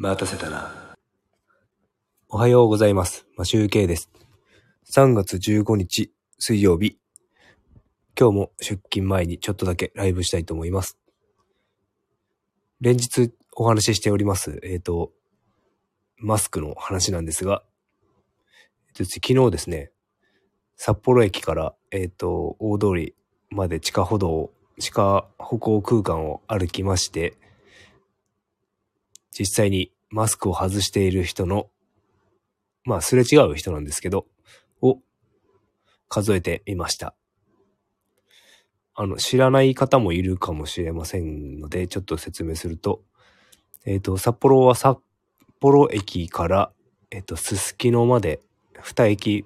待たせたな。おはようございます。マシュウケイです。3月15日水曜日。今日も出勤前にちょっとだけライブしたいと思います。連日お話ししております、えっ、と、マスクの話なんですが、えっと昨日ですね、札幌駅から、えっ、と、大通りまで地下歩道、地下歩行空間を歩きまして、実際にマスクを外している人の、まあ、すれ違う人なんですけど、を数えてみました。あの、知らない方もいるかもしれませんので、ちょっと説明すると、えっ、と、札幌は札幌駅から、えっ、と、すすきのまで、二駅、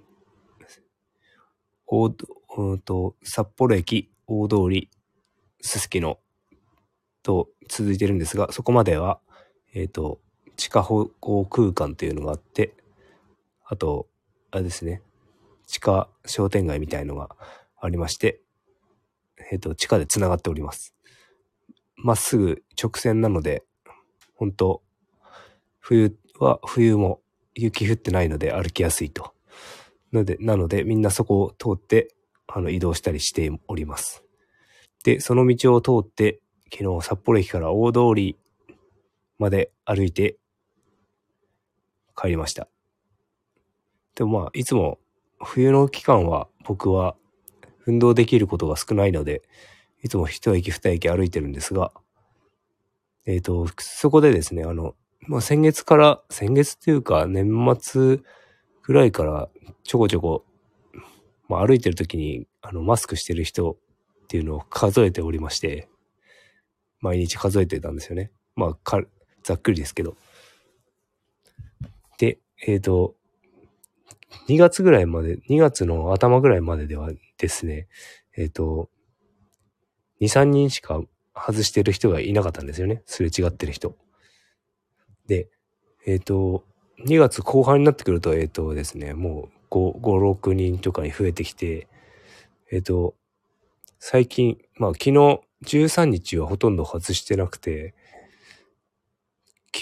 大うんと、札幌駅、大通り、すすきのと続いてるんですが、そこまでは、えっ、と、地下歩行空間というのがあって、あと、あれですね、地下商店街みたいのがありまして、えっ、と、地下で繋がっております。まっすぐ直線なので、本当冬は冬も雪降ってないので歩きやすいと。ので、なのでみんなそこを通って、あの、移動したりしております。で、その道を通って、昨日札幌駅から大通りまで歩いて帰りました。でもまあ、いつも冬の期間は僕は運動できることが少ないので、いつも一駅二駅歩いてるんですが、えっ、と、そこでですね、あの、まあ、先月から、先月っていうか年末ぐらいからちょこちょこ、まあ、歩いてる時にあのマスクしてる人っていうのを数えておりまして、毎日数えてたんですよね。まあ、ざっくりですけど。で、えっ、と、2月ぐらいまで、2月の頭ぐらいまでではですね、えっ、と、2、3人しか外してる人がいなかったんですよね。すれ違ってる人。で、えっ、と、2月後半になってくると、えっ、とですね、もう5、5、6人とかに増えてきて、えっ、と、最近、まあ昨日13日はほとんど外してなくて、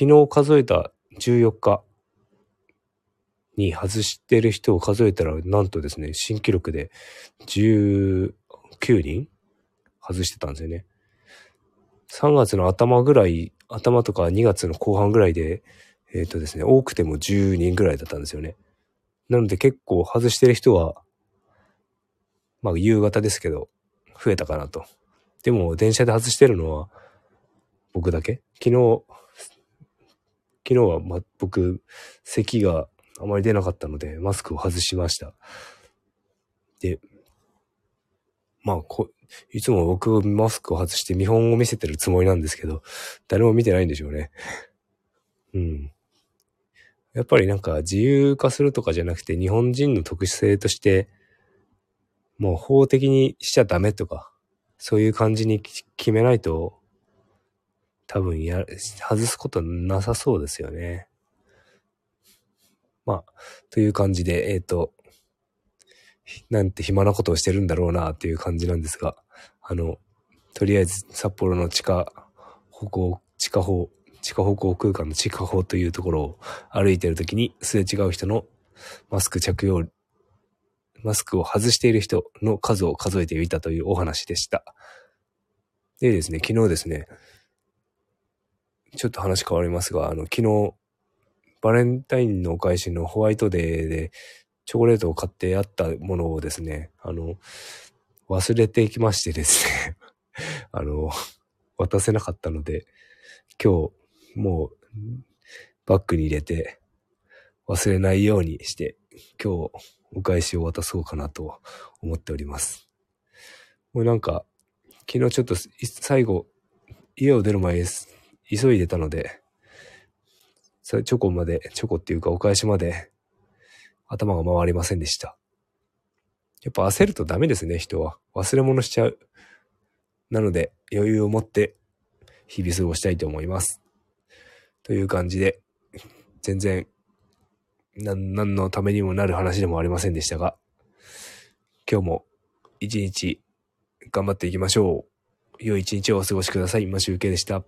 昨日数えた14日に外してる人を数えたら、なんとですね、新記録で19人外してたんですよね。3月の頭ぐらい、頭とか2月の後半ぐらいで、えっ、とですね、多くても10人ぐらいだったんですよね。なので結構外してる人は、まあ夕方ですけど、増えたかなと。でも電車で外してるのは僕だけ？昨日、昨日は、ま、僕、咳があまり出なかったので、マスクを外しました。で、まあこ、いつも僕マスクを外して見本を見せてるつもりなんですけど、誰も見てないんでしょうね。うん。やっぱりなんか自由化するとかじゃなくて日本人の特殊性としてもう法的にしちゃダメとかそういう感じに決めないと多分や、外すことなさそうですよね。まあ、という感じで、えっ、と、なんて暇なことをしてるんだろうなっていう感じなんですが、あの、とりあえず札幌の地下歩行、地下歩、地下歩行空間の地下歩というところを歩いてるときにすれ違う人のマスク着用、マスクを外している人の数を数えてみたというお話でした。でですね、昨日ですね、ちょっと話変わりますが、あの、昨日、バレンタインのお返しのホワイトデーでチョコレートを買ってあったものをですね、あの、忘れていきましてですね、あの、渡せなかったので、今日、もう、バッグに入れて、忘れないようにして、今日、お返しを渡そうかなと思っております。もうなんか、昨日ちょっと最後、家を出る前です。急いでたので、それチョコまで、チョコっていうかお返しまで頭が回りませんでした。やっぱ焦るとダメですね、人は。忘れ物しちゃう。なので、余裕を持って日々過ごしたいと思います。という感じで、全然、なん、何のためにもなる話でもありませんでしたが、今日も一日頑張っていきましょう。良い一日をお過ごしください。マシュウケイでした。